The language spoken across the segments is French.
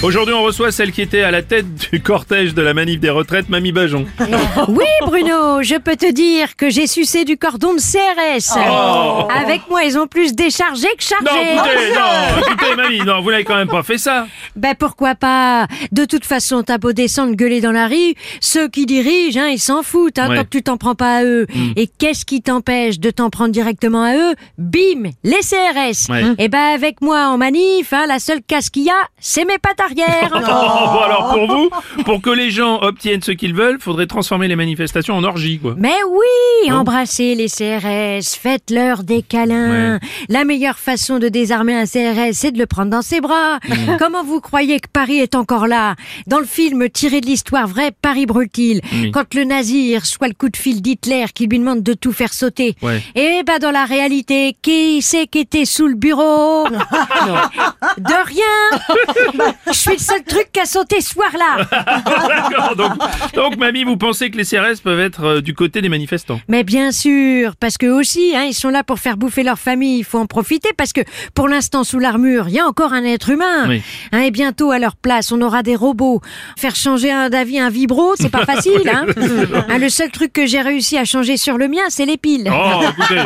Aujourd'hui, on reçoit celle qui était à la tête du cortège de la manif des retraites, Mamie Bajon. Oui, Bruno, je peux te dire que j'ai sucé du cordon de CRS. Oh. Avec moi, ils ont plus déchargé que chargé. Non, écoutez, non, écoutez, Mamie, non, vous n'avez quand même pas fait ça. Ben pourquoi pas? De toute façon, t'as beau descendre gueuler dans la rue, ceux qui dirigent, hein, ils s'en foutent, hein, Ouais. tant que tu t'en prends pas à eux. Et qu'est-ce qui t'empêche de t'en prendre directement à eux? Bim, les CRS. Ouais. Et ben avec moi en manif, hein, la seule casse qu'il y a, c'est mes pattes Oh, bon, alors pour vous, pour que les gens obtiennent ce qu'ils veulent, faudrait transformer les manifestations en orgie, quoi. Mais oui, embrassez les CRS, faites-leur des câlins. Ouais. La meilleure façon de désarmer un CRS, c'est de le prendre dans ses bras. Mm. Comment vous croyez que Paris est encore là? Dans le film tiré de l'histoire vraie, Paris brûle-t-il? Quand le nazi reçoit le coup de fil d'Hitler qui lui demande de tout faire sauter. Ouais. Et bah dans la réalité, qui c'est qui était sous le bureau? De rien Je suis le seul truc qui a sauté ce soir-là D'accord, donc, donc, Mamie, vous pensez que les CRS peuvent être euh, du côté des manifestants? Mais bien sûr, parce que aussi, hein, ils sont là pour faire bouffer leur famille. Il faut en profiter parce que pour l'instant, sous l'armure, il y a encore un être humain. Oui. Hein, et bientôt, à leur place, on aura des robots. Faire changer un d'avis un vibro, c'est pas facile. Hein. Hein, le seul truc que j'ai réussi à changer sur le mien, c'est les piles. Oh, écoutez,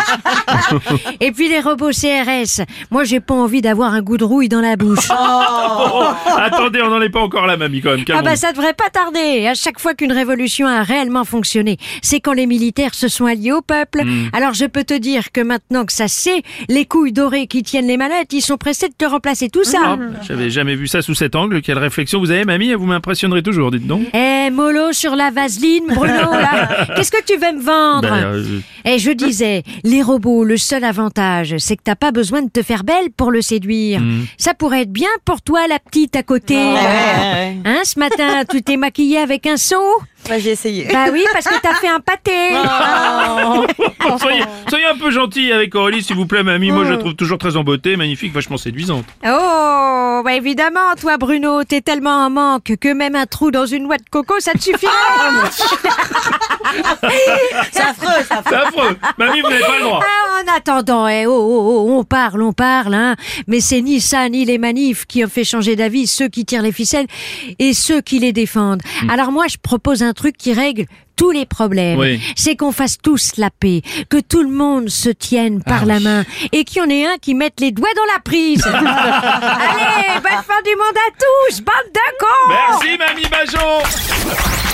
Et puis les robots CRS. Moi, j'ai pas envie d'avoir un goût de rouille dans la bouche. oh, attendez, on n'en est pas encore là, Mamie, quand même. Ah bah ça devrait pas tarder. À chaque fois qu'une révolution a réellement fonctionné, c'est quand les militaires se sont alliés au peuple. Hmm. Alors je peux te dire que maintenant que ça c'est, les couilles dorées qui tiennent les manettes, ils sont pressés de te remplacer tout ça. Ah, J'avais jamais vu ça sous cet angle. Quelle réflexion vous avez, Mamie? Vous m'impressionnerez toujours, dites donc. Eh mollo sur la vaseline, Bruno là. Qu'est-ce que tu veux me vendre? Ben, euh, Eh je disais, les robots, le seul avantage, c'est que t'as pas besoin de te faire belle pour le séduire. Hmm. Ça pourrait être bien pour toi la petite à côté. Hein, ce matin, tu t'es maquillée avec un seau? Ouais, j'ai essayé. Bah oui, parce que t'as fait un pâté. Bon, soyez, soyez un peu gentil avec Aurélie, s'il vous plaît, Mamie. Moi, je la trouve toujours très en beauté, magnifique, vachement séduisante. Oh, bah évidemment, toi Bruno, t'es tellement en manque que même un trou dans une noix de coco, ça te suffirait. C'est affreux, c'est affreux. Affreux. Mamie, vous n'avez pas le droit. Ah, en attendant, eh, oh, oh, oh, on parle, on parle, hein. Mais c'est ni ça, ni les manifs qui ont fait changer d'avis ceux qui tirent les ficelles et ceux qui les défendent. Alors moi, je propose un truc qui règle tous les problèmes. Oui. C'est qu'on fasse tous la paix, que tout le monde se tienne par Ah la oui. main et qu'il y en ait un qui mette les doigts dans la prise. Allez, bonne fin du monde à tous, bande de cons Merci, Mamie Bajon.